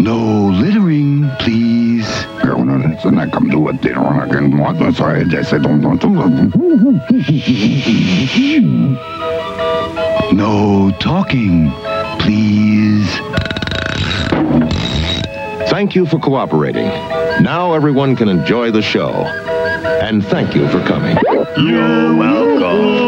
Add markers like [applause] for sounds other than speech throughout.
No littering please No talking, please. Thank you for cooperating. Now everyone can enjoy the show. And thank you for coming. You're welcome.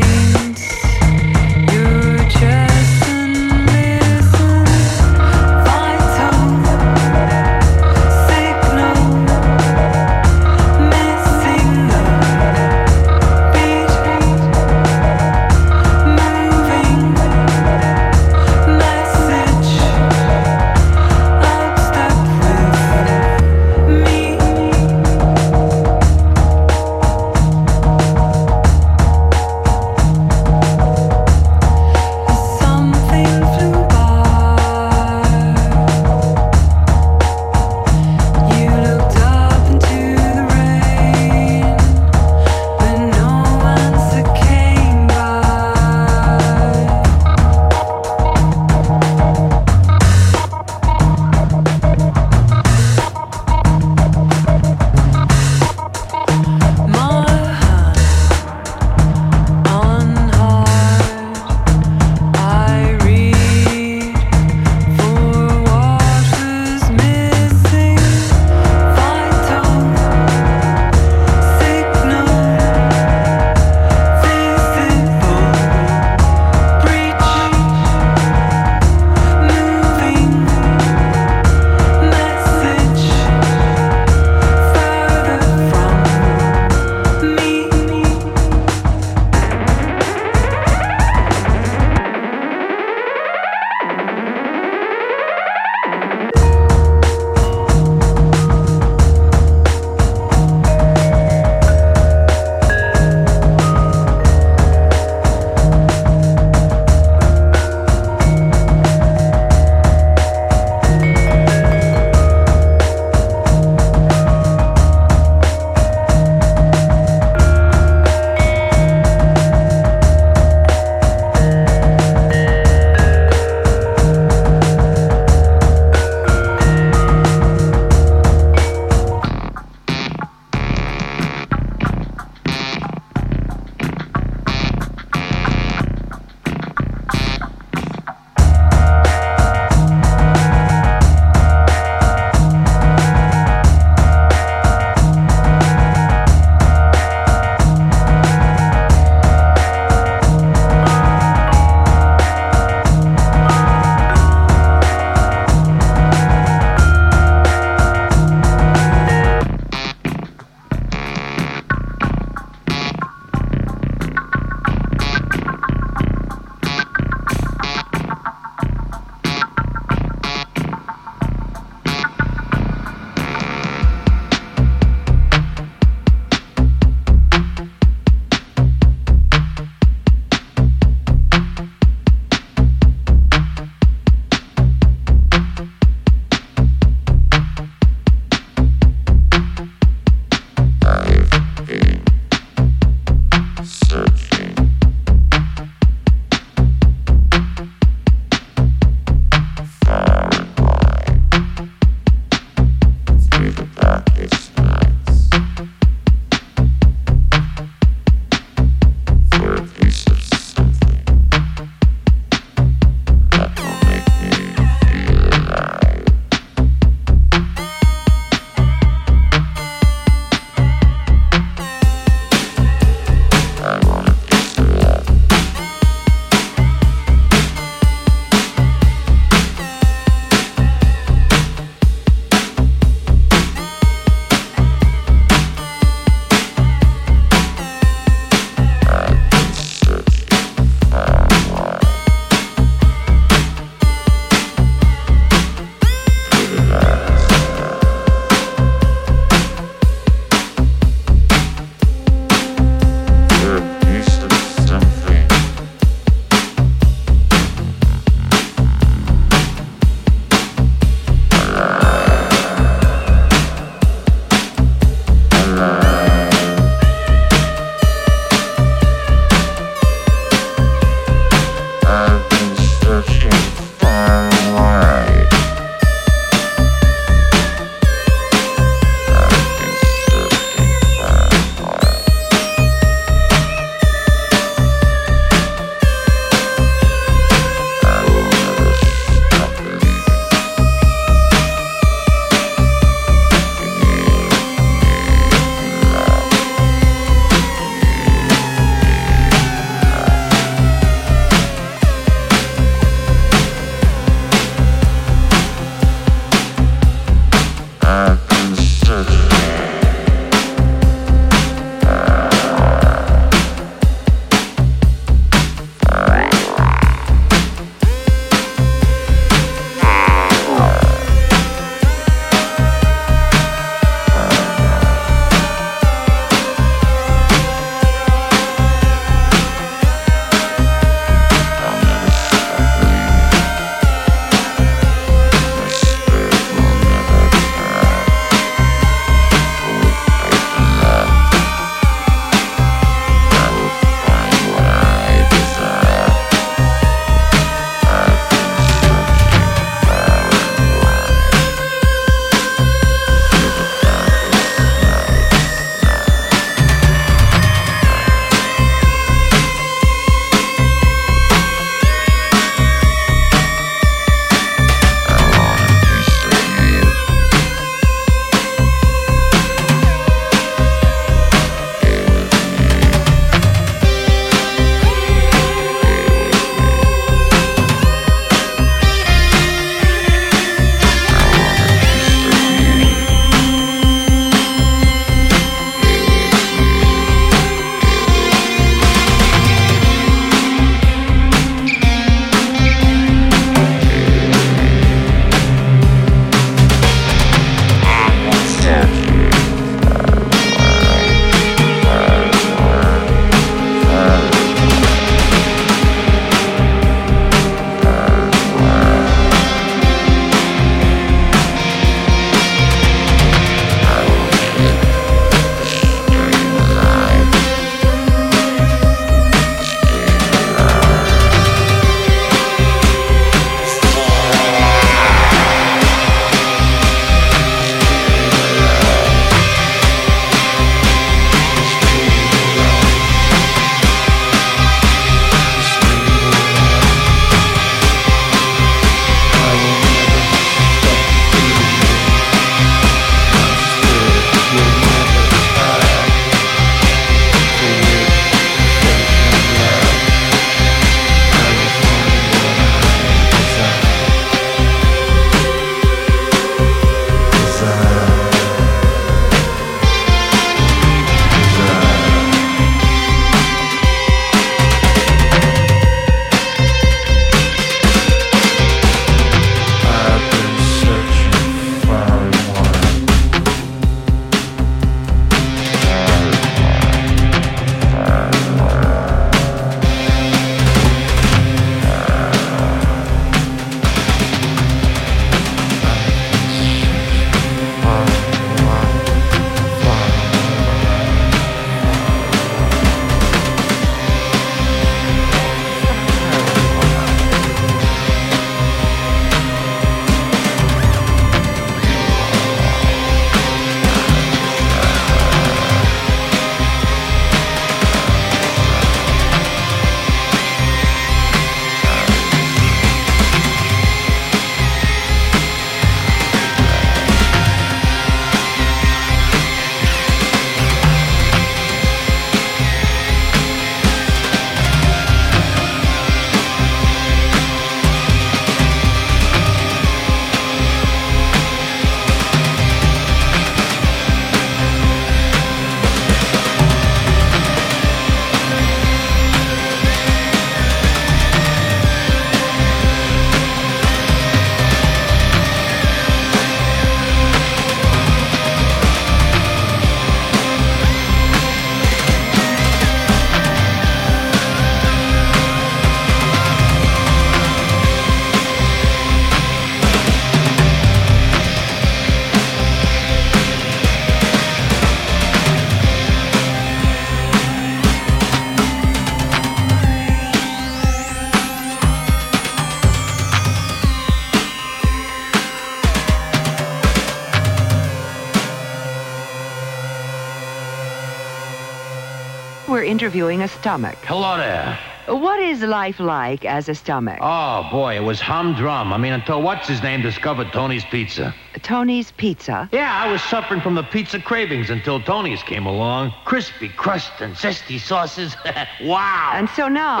Interviewing a stomach. Hello there. What is life like as a stomach? Oh, boy, it was humdrum. I mean, until what's his name discovered Tony's Pizza. Tony's Pizza. Yeah, I was suffering from the pizza cravings until Tony's came along. Crispy crust and zesty sauces. [laughs] wow. And so now.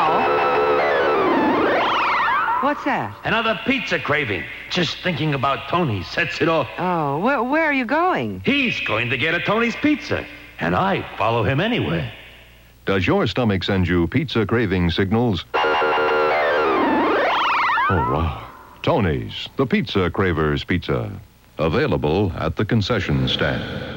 What's that? Another pizza craving. Just thinking about Tony sets it off. Oh, where, where are you going? He's going to get a Tony's Pizza, and I follow him anyway. Does your stomach send you pizza craving signals? Oh, wow. Tony's, the Pizza Cravers Pizza. Available at the concession stand.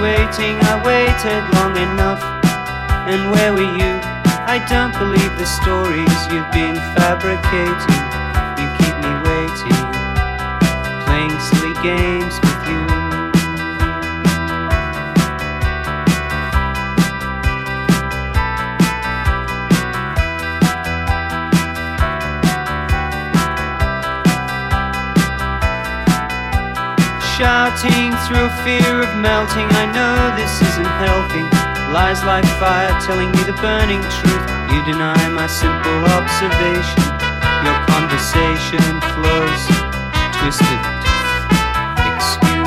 waiting, I waited long enough. And where were you? I don't believe the stories you've been fabricating. You keep me waiting, playing silly games. shouting through a fear of melting. I know this isn't healthy. Lies like fire telling me the burning truth. You deny my simple observation. Your conversation flows twisted. Excuse.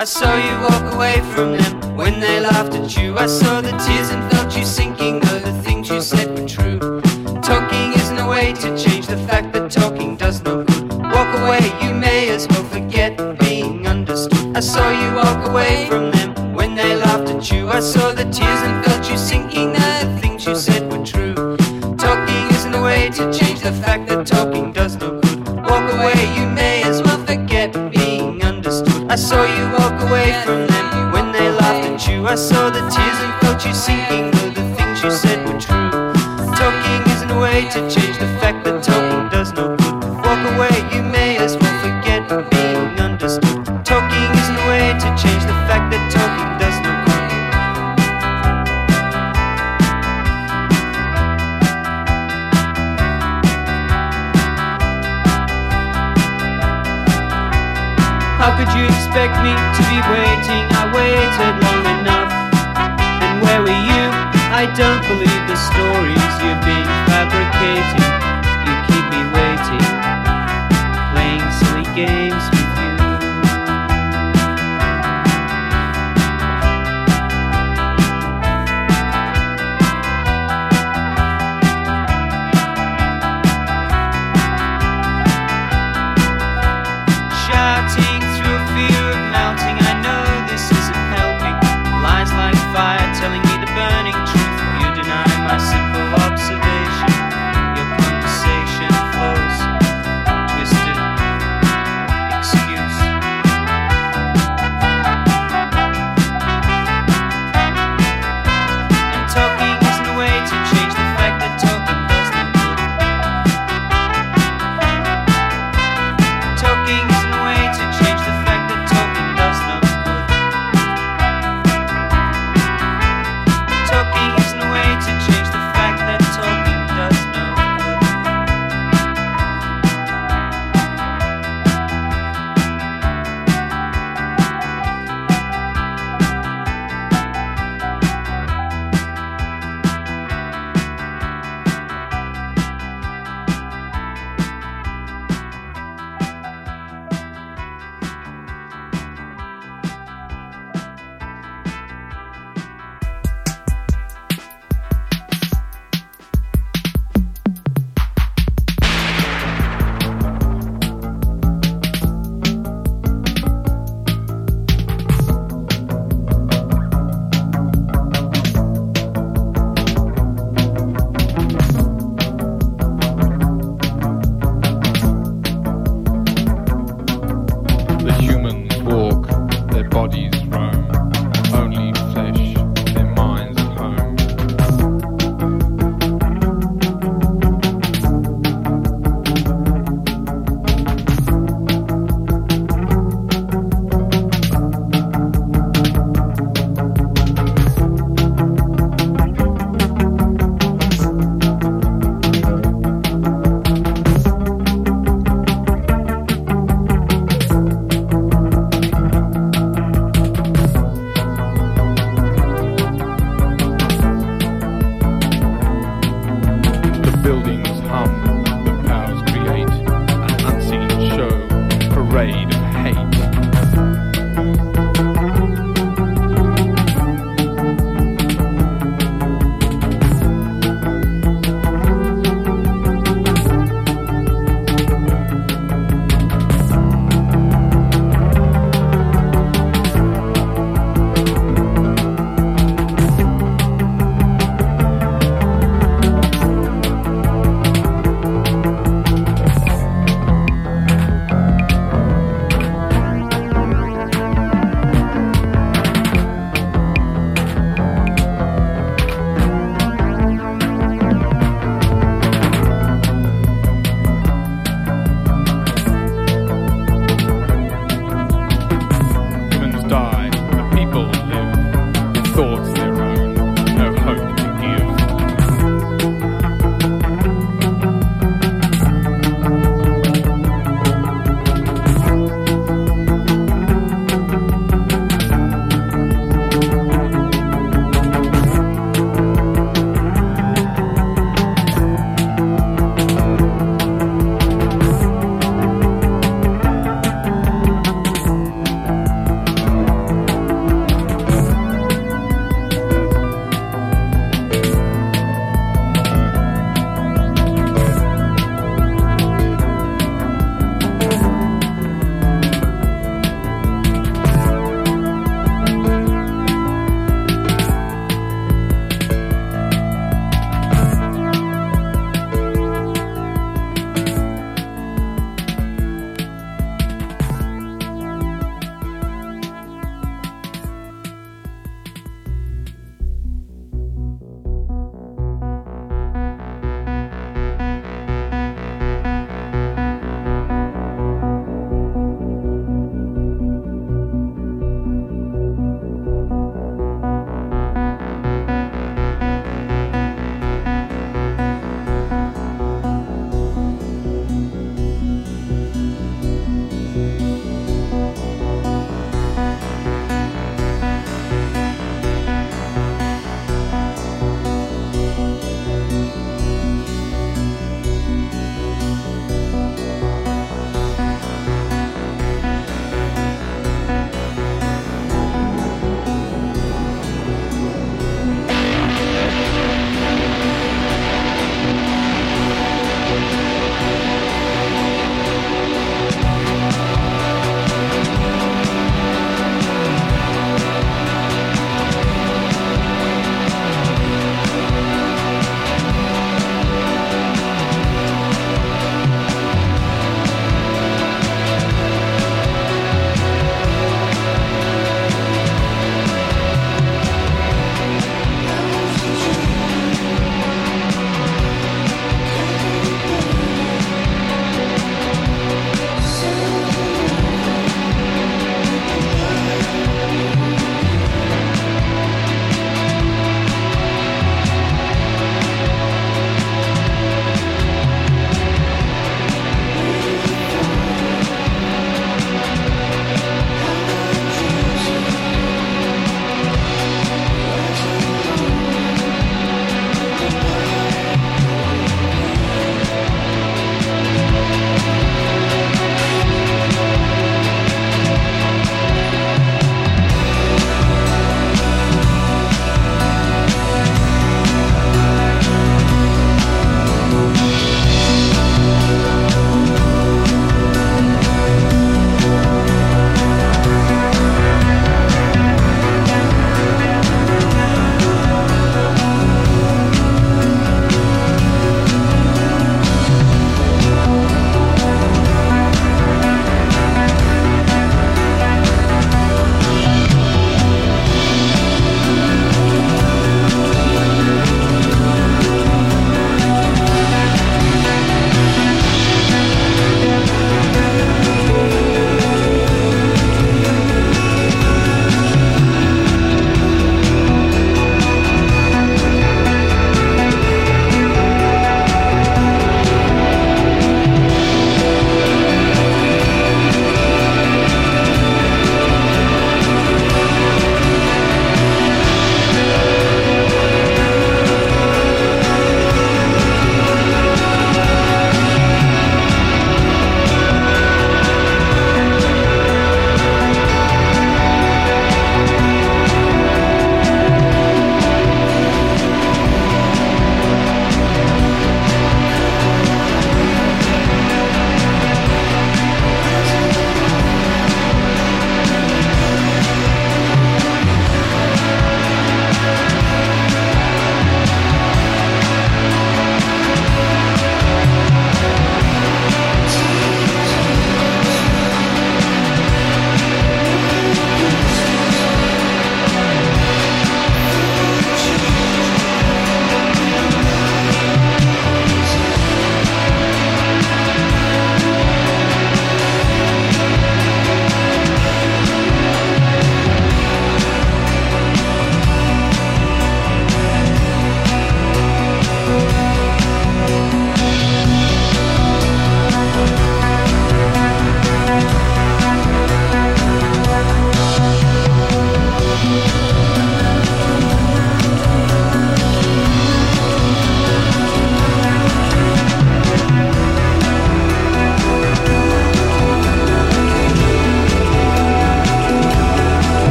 I saw you walk away from them when they laughed at you. I saw the tears and felt you sinking. I saw you walk away.